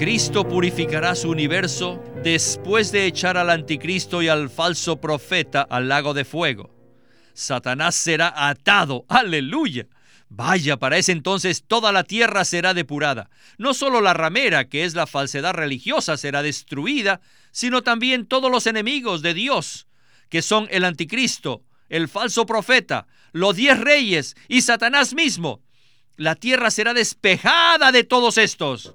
Cristo purificará su universo después de echar al anticristo y al falso profeta al lago de fuego. Satanás será atado, aleluya. Vaya, para ese entonces toda la tierra será depurada. No solo la ramera, que es la falsedad religiosa, será destruida, sino también todos los enemigos de Dios, que son el anticristo, el falso profeta, los diez reyes y Satanás mismo. La tierra será despejada de todos estos.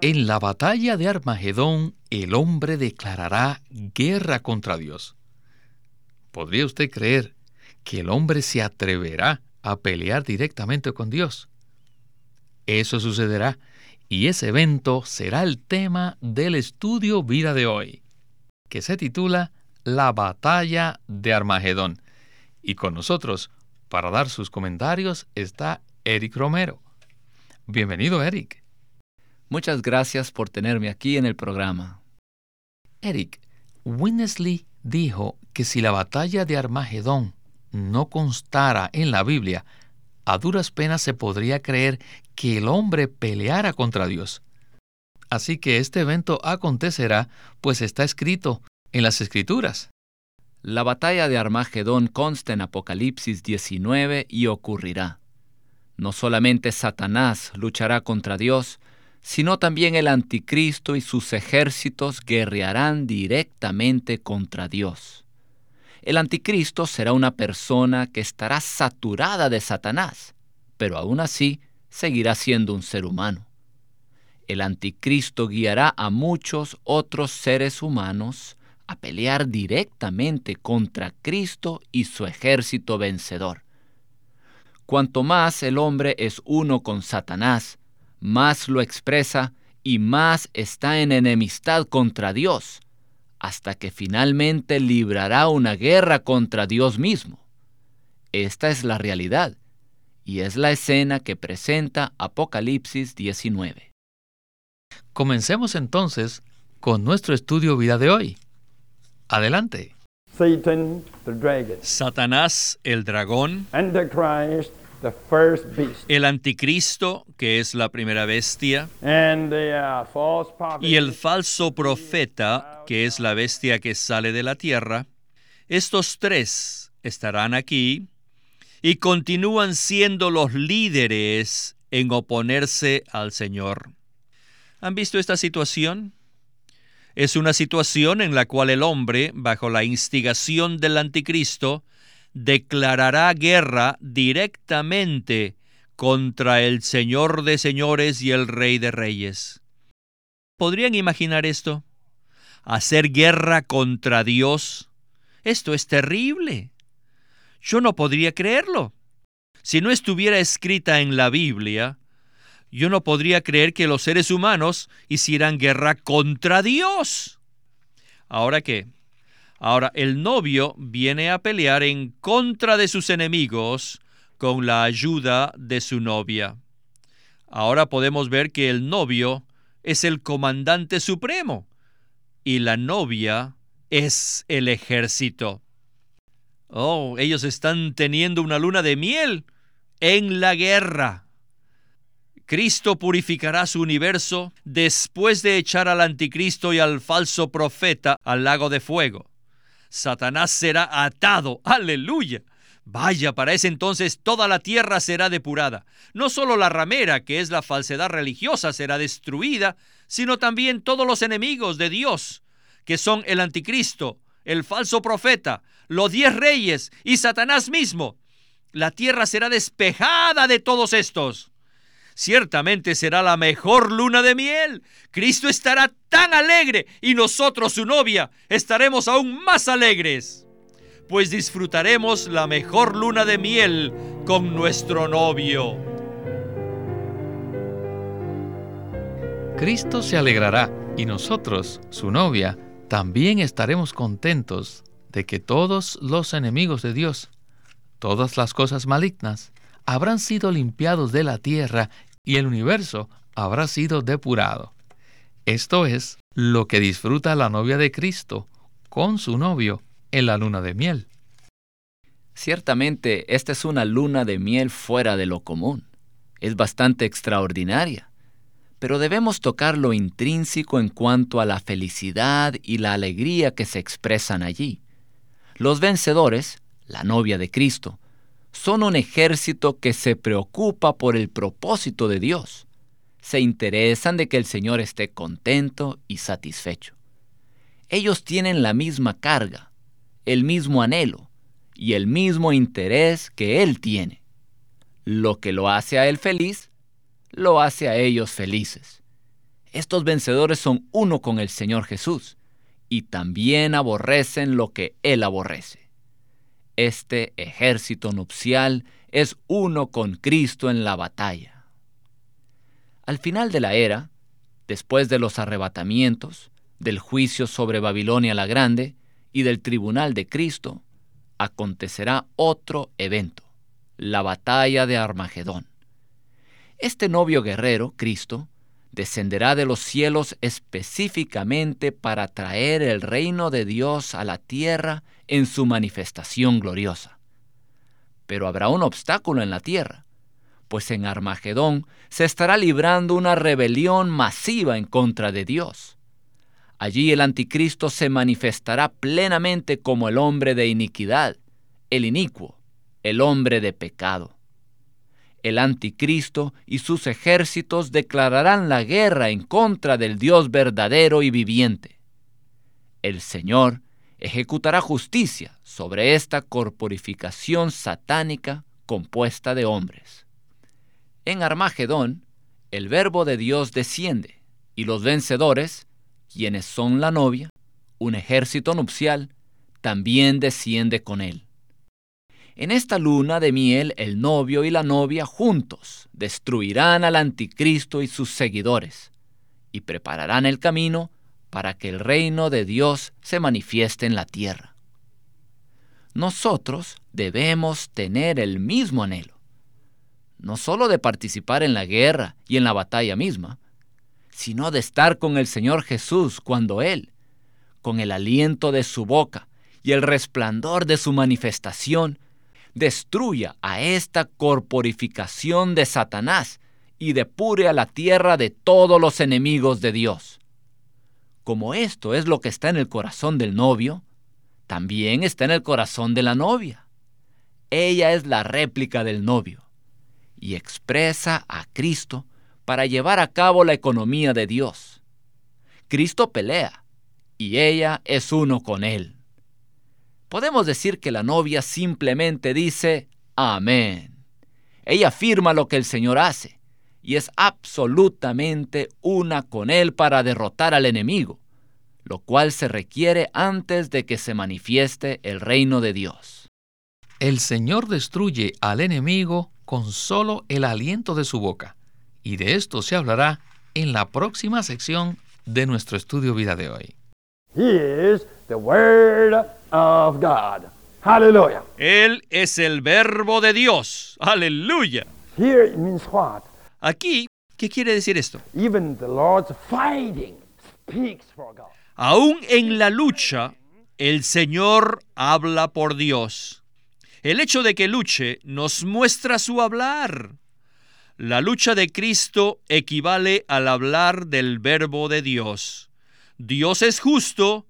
En la batalla de Armagedón, el hombre declarará guerra contra Dios. ¿Podría usted creer que el hombre se atreverá a pelear directamente con Dios? Eso sucederá y ese evento será el tema del estudio vida de hoy, que se titula La batalla de Armagedón. Y con nosotros, para dar sus comentarios, está Eric Romero. Bienvenido, Eric. Muchas gracias por tenerme aquí en el programa. Eric, Winnesley dijo que si la batalla de Armagedón no constara en la Biblia, a duras penas se podría creer que el hombre peleara contra Dios. Así que este evento acontecerá, pues está escrito en las Escrituras. La batalla de Armagedón consta en Apocalipsis 19 y ocurrirá. No solamente Satanás luchará contra Dios, sino también el anticristo y sus ejércitos guerrearán directamente contra Dios. El anticristo será una persona que estará saturada de Satanás, pero aún así seguirá siendo un ser humano. El anticristo guiará a muchos otros seres humanos a pelear directamente contra Cristo y su ejército vencedor. Cuanto más el hombre es uno con Satanás, más lo expresa y más está en enemistad contra Dios, hasta que finalmente librará una guerra contra Dios mismo. Esta es la realidad, y es la escena que presenta Apocalipsis 19. Comencemos entonces con nuestro estudio vida de hoy. Adelante. Satanás, el dragón, el anticristo, que es la primera bestia, uh, y el falso profeta, que es la bestia que sale de la tierra, estos tres estarán aquí y continúan siendo los líderes en oponerse al Señor. ¿Han visto esta situación? Es una situación en la cual el hombre, bajo la instigación del anticristo, declarará guerra directamente contra el Señor de señores y el Rey de reyes. ¿Podrían imaginar esto? Hacer guerra contra Dios. Esto es terrible. Yo no podría creerlo. Si no estuviera escrita en la Biblia, yo no podría creer que los seres humanos hicieran guerra contra Dios. ¿Ahora qué? Ahora, el novio viene a pelear en contra de sus enemigos con la ayuda de su novia. Ahora podemos ver que el novio es el comandante supremo y la novia es el ejército. Oh, ellos están teniendo una luna de miel en la guerra. Cristo purificará su universo después de echar al anticristo y al falso profeta al lago de fuego. Satanás será atado. Aleluya. Vaya, para ese entonces toda la tierra será depurada. No solo la ramera, que es la falsedad religiosa, será destruida, sino también todos los enemigos de Dios, que son el anticristo, el falso profeta, los diez reyes y Satanás mismo. La tierra será despejada de todos estos. Ciertamente será la mejor luna de miel. Cristo estará tan alegre y nosotros, su novia, estaremos aún más alegres, pues disfrutaremos la mejor luna de miel con nuestro novio. Cristo se alegrará y nosotros, su novia, también estaremos contentos de que todos los enemigos de Dios, todas las cosas malignas, habrán sido limpiados de la tierra y el universo habrá sido depurado. Esto es lo que disfruta la novia de Cristo con su novio en la luna de miel. Ciertamente, esta es una luna de miel fuera de lo común. Es bastante extraordinaria. Pero debemos tocar lo intrínseco en cuanto a la felicidad y la alegría que se expresan allí. Los vencedores, la novia de Cristo, son un ejército que se preocupa por el propósito de Dios. Se interesan de que el Señor esté contento y satisfecho. Ellos tienen la misma carga, el mismo anhelo y el mismo interés que Él tiene. Lo que lo hace a Él feliz, lo hace a ellos felices. Estos vencedores son uno con el Señor Jesús y también aborrecen lo que Él aborrece. Este ejército nupcial es uno con Cristo en la batalla. Al final de la era, después de los arrebatamientos, del juicio sobre Babilonia la Grande y del tribunal de Cristo, acontecerá otro evento, la batalla de Armagedón. Este novio guerrero, Cristo, descenderá de los cielos específicamente para traer el reino de Dios a la tierra en su manifestación gloriosa. Pero habrá un obstáculo en la tierra, pues en Armagedón se estará librando una rebelión masiva en contra de Dios. Allí el anticristo se manifestará plenamente como el hombre de iniquidad, el inicuo, el hombre de pecado. El anticristo y sus ejércitos declararán la guerra en contra del Dios verdadero y viviente. El Señor ejecutará justicia sobre esta corporificación satánica compuesta de hombres. En Armagedón, el verbo de Dios desciende y los vencedores quienes son la novia, un ejército nupcial, también desciende con él. En esta luna de miel el novio y la novia juntos destruirán al anticristo y sus seguidores, y prepararán el camino para que el reino de Dios se manifieste en la tierra. Nosotros debemos tener el mismo anhelo, no solo de participar en la guerra y en la batalla misma, sino de estar con el Señor Jesús cuando Él, con el aliento de su boca y el resplandor de su manifestación, destruya a esta corporificación de Satanás y depure a la tierra de todos los enemigos de Dios. Como esto es lo que está en el corazón del novio, también está en el corazón de la novia. Ella es la réplica del novio y expresa a Cristo para llevar a cabo la economía de Dios. Cristo pelea y ella es uno con él. Podemos decir que la novia simplemente dice Amén. Ella afirma lo que el Señor hace y es absolutamente una con Él para derrotar al enemigo, lo cual se requiere antes de que se manifieste el reino de Dios. El Señor destruye al enemigo con solo el aliento de su boca y de esto se hablará en la próxima sección de nuestro estudio vida de hoy. the Word of God. Hallelujah. Él es el verbo de Dios. Aleluya. Here it means what? Aquí, ¿qué quiere decir esto? Even the Lord's fighting speaks for God. Aún en la lucha, el Señor habla por Dios. El hecho de que luche nos muestra su hablar. La lucha de Cristo equivale al hablar del verbo de Dios. Dios es justo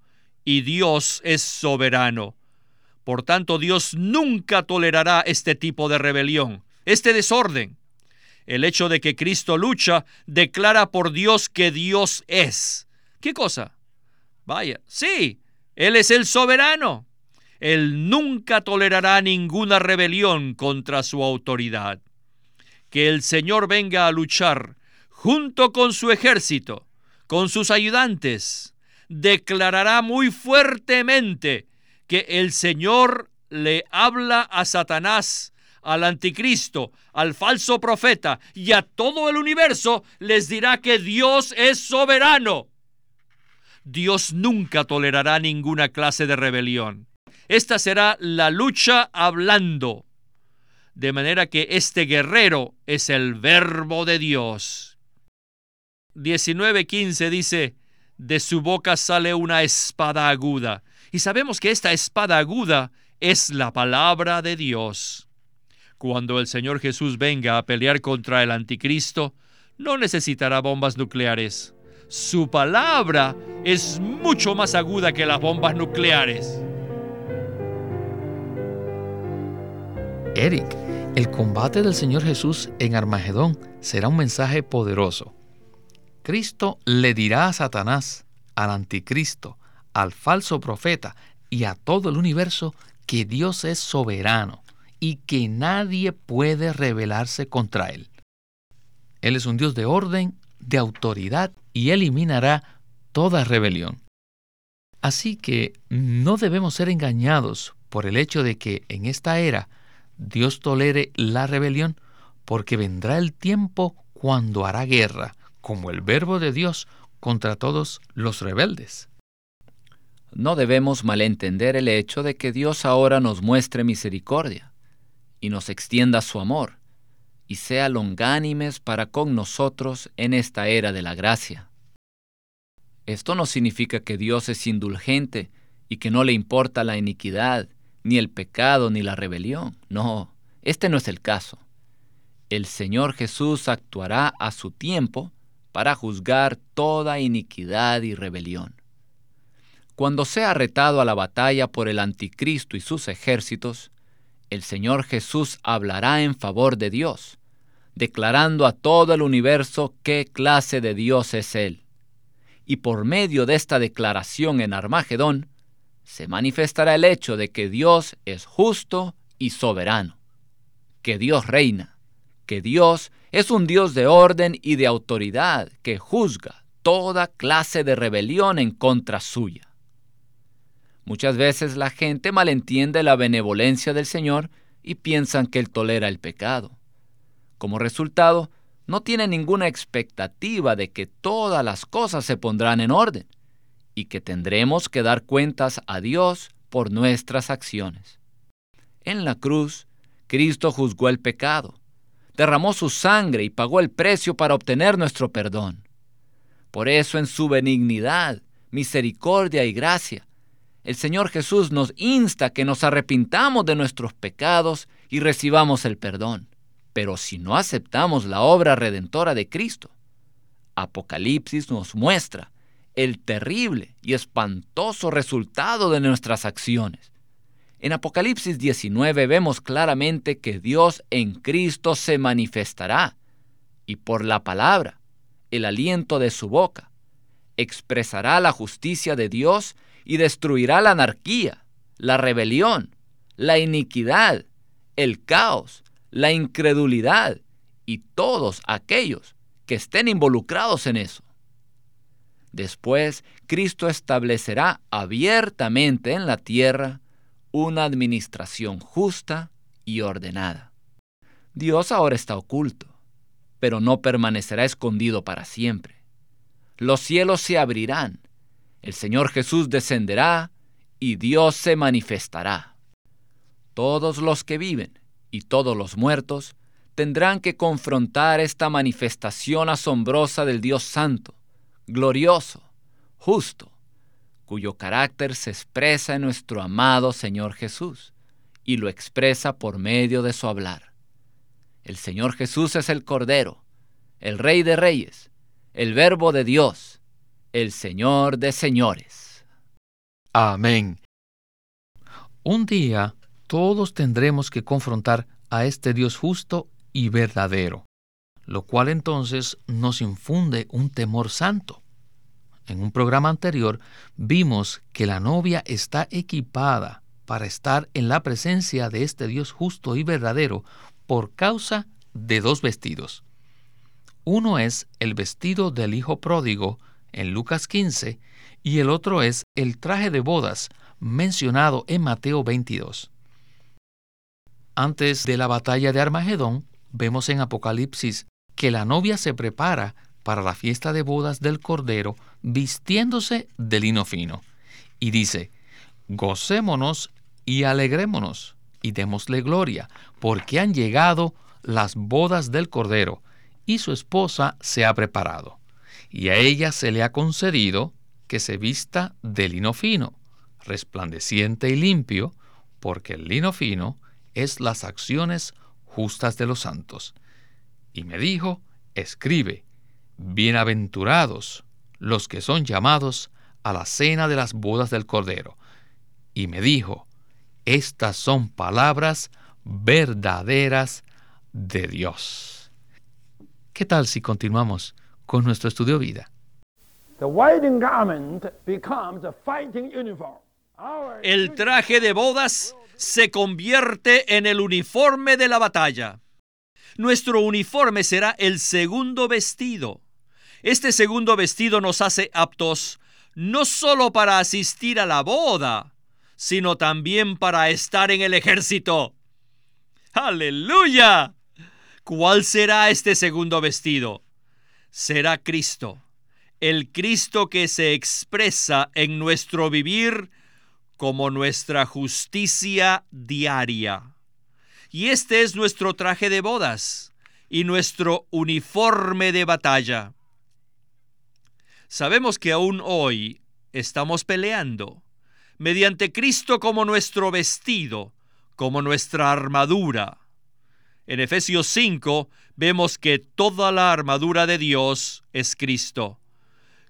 y Dios es soberano. Por tanto, Dios nunca tolerará este tipo de rebelión, este desorden. El hecho de que Cristo lucha declara por Dios que Dios es. ¿Qué cosa? Vaya, sí, Él es el soberano. Él nunca tolerará ninguna rebelión contra su autoridad que el Señor venga a luchar junto con su ejército, con sus ayudantes, declarará muy fuertemente que el Señor le habla a Satanás al anticristo, al falso profeta y a todo el universo, les dirá que Dios es soberano. Dios nunca tolerará ninguna clase de rebelión. Esta será la lucha hablando. De manera que este guerrero es el verbo de Dios. 19.15 dice, de su boca sale una espada aguda. Y sabemos que esta espada aguda es la palabra de Dios. Cuando el Señor Jesús venga a pelear contra el anticristo, no necesitará bombas nucleares. Su palabra es mucho más aguda que las bombas nucleares. Eric, el combate del Señor Jesús en Armagedón será un mensaje poderoso. Cristo le dirá a Satanás, al anticristo, al falso profeta y a todo el universo que Dios es soberano y que nadie puede rebelarse contra Él. Él es un Dios de orden, de autoridad y eliminará toda rebelión. Así que no debemos ser engañados por el hecho de que en esta era Dios tolere la rebelión, porque vendrá el tiempo cuando hará guerra como el verbo de Dios contra todos los rebeldes. No debemos malentender el hecho de que Dios ahora nos muestre misericordia y nos extienda su amor y sea longánimes para con nosotros en esta era de la gracia. Esto no significa que Dios es indulgente y que no le importa la iniquidad, ni el pecado, ni la rebelión. No, este no es el caso. El Señor Jesús actuará a su tiempo para juzgar toda iniquidad y rebelión. Cuando sea retado a la batalla por el anticristo y sus ejércitos, el Señor Jesús hablará en favor de Dios, declarando a todo el universo qué clase de Dios es Él. Y por medio de esta declaración en Armagedón, se manifestará el hecho de que Dios es justo y soberano, que Dios reina, que Dios es un Dios de orden y de autoridad que juzga toda clase de rebelión en contra suya. Muchas veces la gente malentiende la benevolencia del Señor y piensan que Él tolera el pecado. Como resultado, no tienen ninguna expectativa de que todas las cosas se pondrán en orden y que tendremos que dar cuentas a Dios por nuestras acciones. En la cruz, Cristo juzgó el pecado derramó su sangre y pagó el precio para obtener nuestro perdón. Por eso en su benignidad, misericordia y gracia, el Señor Jesús nos insta que nos arrepintamos de nuestros pecados y recibamos el perdón. Pero si no aceptamos la obra redentora de Cristo, Apocalipsis nos muestra el terrible y espantoso resultado de nuestras acciones. En Apocalipsis 19 vemos claramente que Dios en Cristo se manifestará y por la palabra, el aliento de su boca, expresará la justicia de Dios y destruirá la anarquía, la rebelión, la iniquidad, el caos, la incredulidad y todos aquellos que estén involucrados en eso. Después, Cristo establecerá abiertamente en la tierra una administración justa y ordenada. Dios ahora está oculto, pero no permanecerá escondido para siempre. Los cielos se abrirán, el Señor Jesús descenderá y Dios se manifestará. Todos los que viven y todos los muertos tendrán que confrontar esta manifestación asombrosa del Dios Santo, glorioso, justo, cuyo carácter se expresa en nuestro amado Señor Jesús y lo expresa por medio de su hablar. El Señor Jesús es el Cordero, el Rey de Reyes, el Verbo de Dios, el Señor de Señores. Amén. Un día todos tendremos que confrontar a este Dios justo y verdadero, lo cual entonces nos infunde un temor santo. En un programa anterior vimos que la novia está equipada para estar en la presencia de este Dios justo y verdadero por causa de dos vestidos. Uno es el vestido del Hijo pródigo en Lucas 15 y el otro es el traje de bodas mencionado en Mateo 22. Antes de la batalla de Armagedón, vemos en Apocalipsis que la novia se prepara para la fiesta de bodas del Cordero vistiéndose de lino fino. Y dice, gocémonos y alegrémonos y démosle gloria, porque han llegado las bodas del Cordero, y su esposa se ha preparado. Y a ella se le ha concedido que se vista de lino fino, resplandeciente y limpio, porque el lino fino es las acciones justas de los santos. Y me dijo, escribe, bienaventurados los que son llamados a la cena de las bodas del Cordero. Y me dijo, estas son palabras verdaderas de Dios. ¿Qué tal si continuamos con nuestro estudio vida? El traje de bodas se convierte en el uniforme de la batalla. Nuestro uniforme será el segundo vestido. Este segundo vestido nos hace aptos no solo para asistir a la boda, sino también para estar en el ejército. ¡Aleluya! ¿Cuál será este segundo vestido? Será Cristo, el Cristo que se expresa en nuestro vivir como nuestra justicia diaria. Y este es nuestro traje de bodas y nuestro uniforme de batalla. Sabemos que aún hoy estamos peleando mediante Cristo como nuestro vestido, como nuestra armadura. En Efesios 5 vemos que toda la armadura de Dios es Cristo.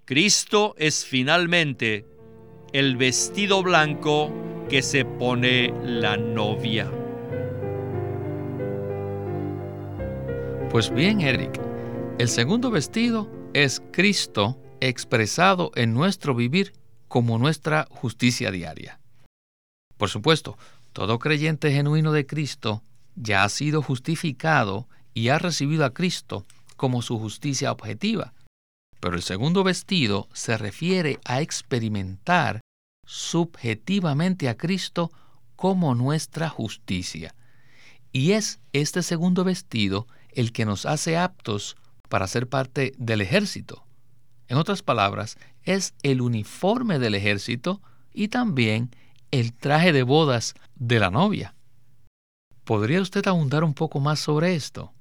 Cristo es finalmente el vestido blanco que se pone la novia. Pues bien, Eric, el segundo vestido es Cristo expresado en nuestro vivir como nuestra justicia diaria. Por supuesto, todo creyente genuino de Cristo ya ha sido justificado y ha recibido a Cristo como su justicia objetiva. Pero el segundo vestido se refiere a experimentar subjetivamente a Cristo como nuestra justicia. Y es este segundo vestido el que nos hace aptos para ser parte del ejército. En otras palabras, es el uniforme del ejército y también el traje de bodas de la novia. ¿Podría usted abundar un poco más sobre esto?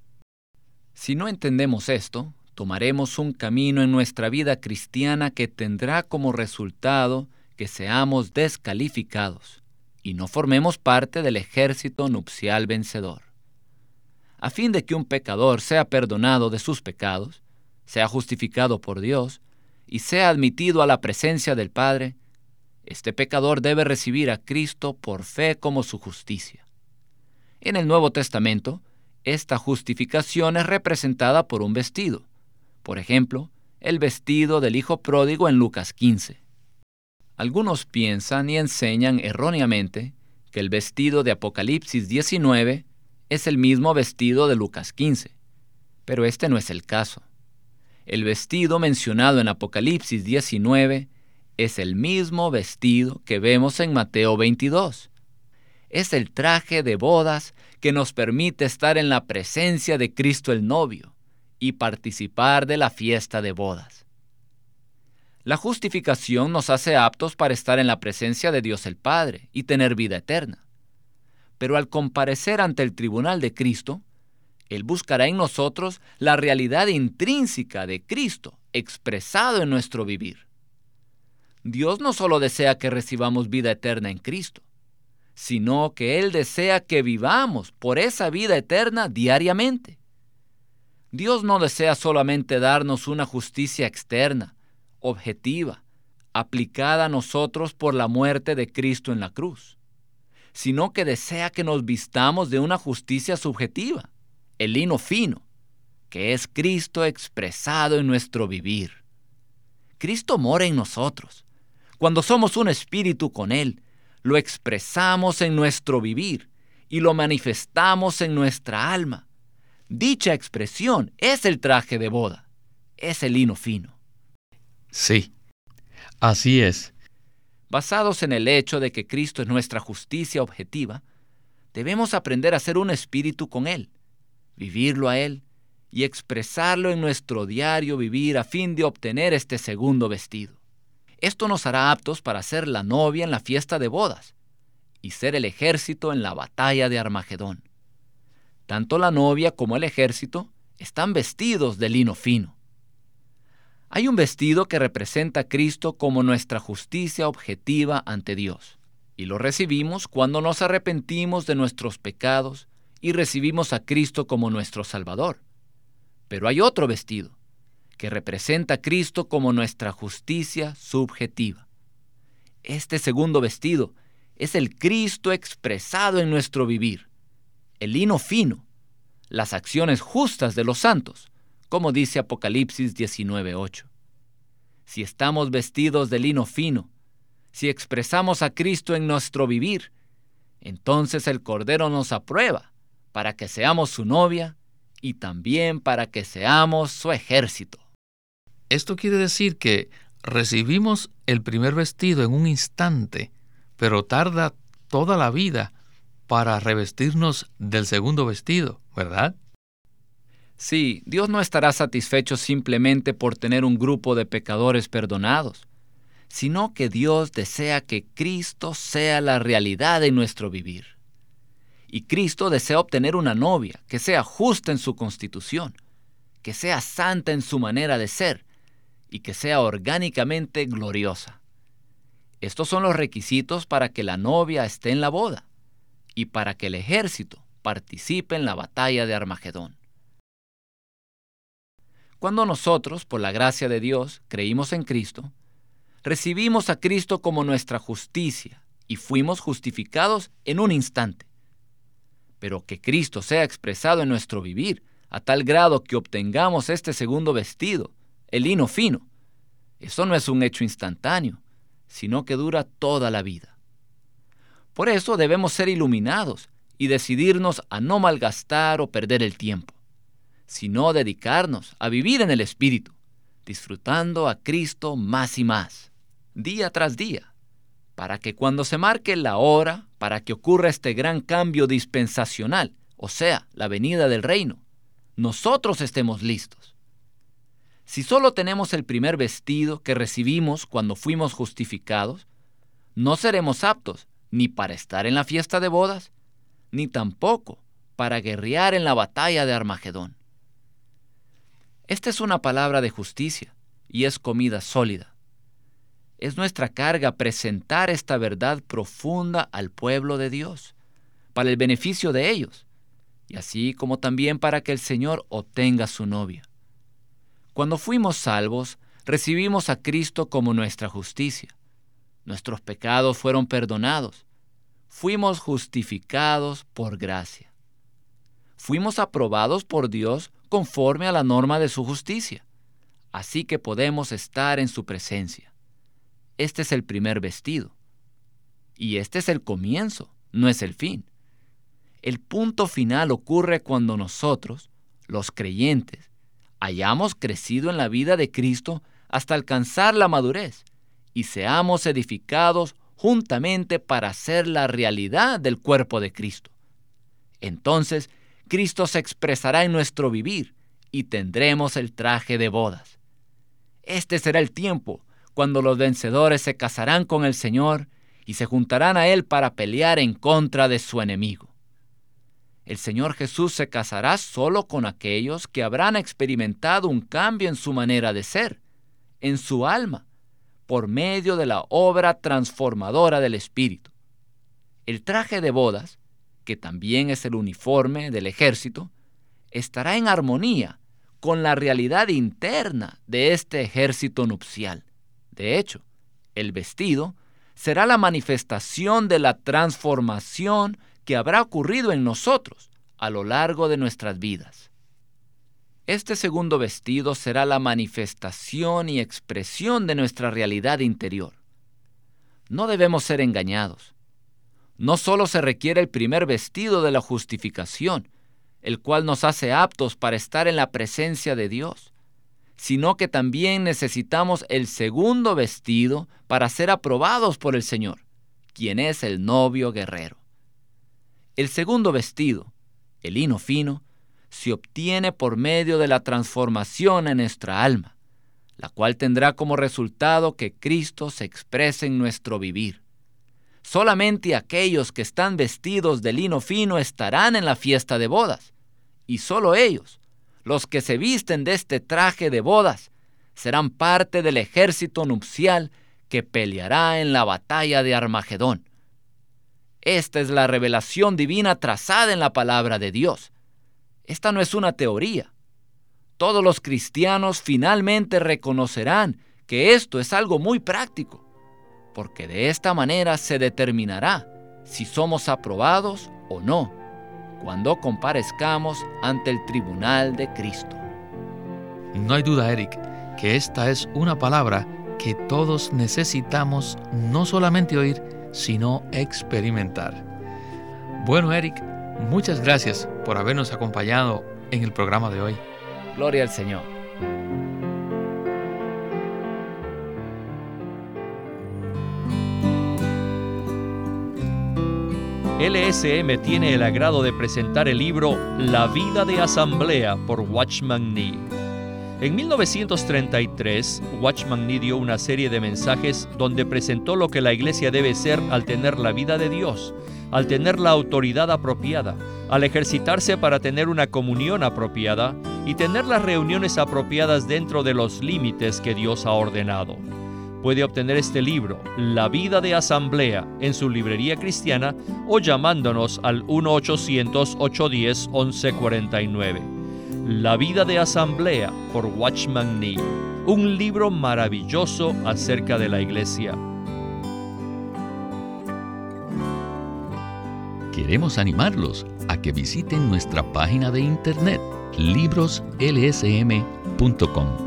Si no entendemos esto, tomaremos un camino en nuestra vida cristiana que tendrá como resultado que seamos descalificados y no formemos parte del ejército nupcial vencedor. A fin de que un pecador sea perdonado de sus pecados, sea justificado por Dios y sea admitido a la presencia del Padre, este pecador debe recibir a Cristo por fe como su justicia. En el Nuevo Testamento, esta justificación es representada por un vestido. Por ejemplo, el vestido del Hijo pródigo en Lucas 15. Algunos piensan y enseñan erróneamente que el vestido de Apocalipsis 19 es el mismo vestido de Lucas 15, pero este no es el caso. El vestido mencionado en Apocalipsis 19 es el mismo vestido que vemos en Mateo 22. Es el traje de bodas que nos permite estar en la presencia de Cristo el novio y participar de la fiesta de bodas. La justificación nos hace aptos para estar en la presencia de Dios el Padre y tener vida eterna. Pero al comparecer ante el tribunal de Cristo, él buscará en nosotros la realidad intrínseca de Cristo expresado en nuestro vivir. Dios no solo desea que recibamos vida eterna en Cristo, sino que Él desea que vivamos por esa vida eterna diariamente. Dios no desea solamente darnos una justicia externa, objetiva, aplicada a nosotros por la muerte de Cristo en la cruz, sino que desea que nos vistamos de una justicia subjetiva el lino fino, que es Cristo expresado en nuestro vivir. Cristo mora en nosotros. Cuando somos un espíritu con Él, lo expresamos en nuestro vivir y lo manifestamos en nuestra alma. Dicha expresión es el traje de boda, es el lino fino. Sí, así es. Basados en el hecho de que Cristo es nuestra justicia objetiva, Debemos aprender a ser un espíritu con Él, vivirlo a Él y expresarlo en nuestro diario vivir a fin de obtener este segundo vestido. Esto nos hará aptos para ser la novia en la fiesta de bodas y ser el ejército en la batalla de Armagedón. Tanto la novia como el ejército están vestidos de lino fino. Hay un vestido que representa a Cristo como nuestra justicia objetiva ante Dios, y lo recibimos cuando nos arrepentimos de nuestros pecados y recibimos a Cristo como nuestro Salvador. Pero hay otro vestido, que representa a Cristo como nuestra justicia subjetiva. Este segundo vestido es el Cristo expresado en nuestro vivir, el lino fino, las acciones justas de los santos, como dice Apocalipsis 19:8. Si estamos vestidos de lino fino, si expresamos a Cristo en nuestro vivir, entonces el Cordero nos aprueba para que seamos su novia y también para que seamos su ejército. Esto quiere decir que recibimos el primer vestido en un instante, pero tarda toda la vida para revestirnos del segundo vestido, ¿verdad? Sí, Dios no estará satisfecho simplemente por tener un grupo de pecadores perdonados, sino que Dios desea que Cristo sea la realidad de nuestro vivir. Y Cristo desea obtener una novia que sea justa en su constitución, que sea santa en su manera de ser y que sea orgánicamente gloriosa. Estos son los requisitos para que la novia esté en la boda y para que el ejército participe en la batalla de Armagedón. Cuando nosotros, por la gracia de Dios, creímos en Cristo, recibimos a Cristo como nuestra justicia y fuimos justificados en un instante. Pero que Cristo sea expresado en nuestro vivir a tal grado que obtengamos este segundo vestido, el lino fino, eso no es un hecho instantáneo, sino que dura toda la vida. Por eso debemos ser iluminados y decidirnos a no malgastar o perder el tiempo, sino dedicarnos a vivir en el Espíritu, disfrutando a Cristo más y más, día tras día, para que cuando se marque la hora para que ocurra este gran cambio dispensacional, o sea, la venida del reino, nosotros estemos listos. Si solo tenemos el primer vestido que recibimos cuando fuimos justificados, no seremos aptos ni para estar en la fiesta de bodas, ni tampoco para guerrear en la batalla de Armagedón. Esta es una palabra de justicia y es comida sólida. Es nuestra carga presentar esta verdad profunda al pueblo de Dios, para el beneficio de ellos, y así como también para que el Señor obtenga su novia. Cuando fuimos salvos, recibimos a Cristo como nuestra justicia. Nuestros pecados fueron perdonados. Fuimos justificados por gracia. Fuimos aprobados por Dios conforme a la norma de su justicia. Así que podemos estar en su presencia. Este es el primer vestido. Y este es el comienzo, no es el fin. El punto final ocurre cuando nosotros, los creyentes, hayamos crecido en la vida de Cristo hasta alcanzar la madurez y seamos edificados juntamente para ser la realidad del cuerpo de Cristo. Entonces, Cristo se expresará en nuestro vivir y tendremos el traje de bodas. Este será el tiempo cuando los vencedores se casarán con el Señor y se juntarán a Él para pelear en contra de su enemigo el Señor Jesús se casará solo con aquellos que habrán experimentado un cambio en su manera de ser, en su alma, por medio de la obra transformadora del Espíritu. El traje de bodas, que también es el uniforme del ejército, estará en armonía con la realidad interna de este ejército nupcial. De hecho, el vestido será la manifestación de la transformación que habrá ocurrido en nosotros a lo largo de nuestras vidas. Este segundo vestido será la manifestación y expresión de nuestra realidad interior. No debemos ser engañados. No solo se requiere el primer vestido de la justificación, el cual nos hace aptos para estar en la presencia de Dios, sino que también necesitamos el segundo vestido para ser aprobados por el Señor, quien es el novio guerrero. El segundo vestido, el lino fino, se obtiene por medio de la transformación en nuestra alma, la cual tendrá como resultado que Cristo se exprese en nuestro vivir. Solamente aquellos que están vestidos de lino fino estarán en la fiesta de bodas, y solo ellos, los que se visten de este traje de bodas, serán parte del ejército nupcial que peleará en la batalla de Armagedón. Esta es la revelación divina trazada en la palabra de Dios. Esta no es una teoría. Todos los cristianos finalmente reconocerán que esto es algo muy práctico, porque de esta manera se determinará si somos aprobados o no cuando comparezcamos ante el tribunal de Cristo. No hay duda, Eric, que esta es una palabra que todos necesitamos no solamente oír, sino experimentar. Bueno, Eric, muchas gracias por habernos acompañado en el programa de hoy. Gloria al Señor. LSM tiene el agrado de presentar el libro La vida de asamblea por Watchman Nee. En 1933, Watchman Nee dio una serie de mensajes donde presentó lo que la iglesia debe ser al tener la vida de Dios, al tener la autoridad apropiada, al ejercitarse para tener una comunión apropiada y tener las reuniones apropiadas dentro de los límites que Dios ha ordenado. Puede obtener este libro, La vida de asamblea, en su librería cristiana o llamándonos al 1-800-810-1149. La vida de asamblea por Watchman Nee, un libro maravilloso acerca de la iglesia. Queremos animarlos a que visiten nuestra página de internet libroslsm.com.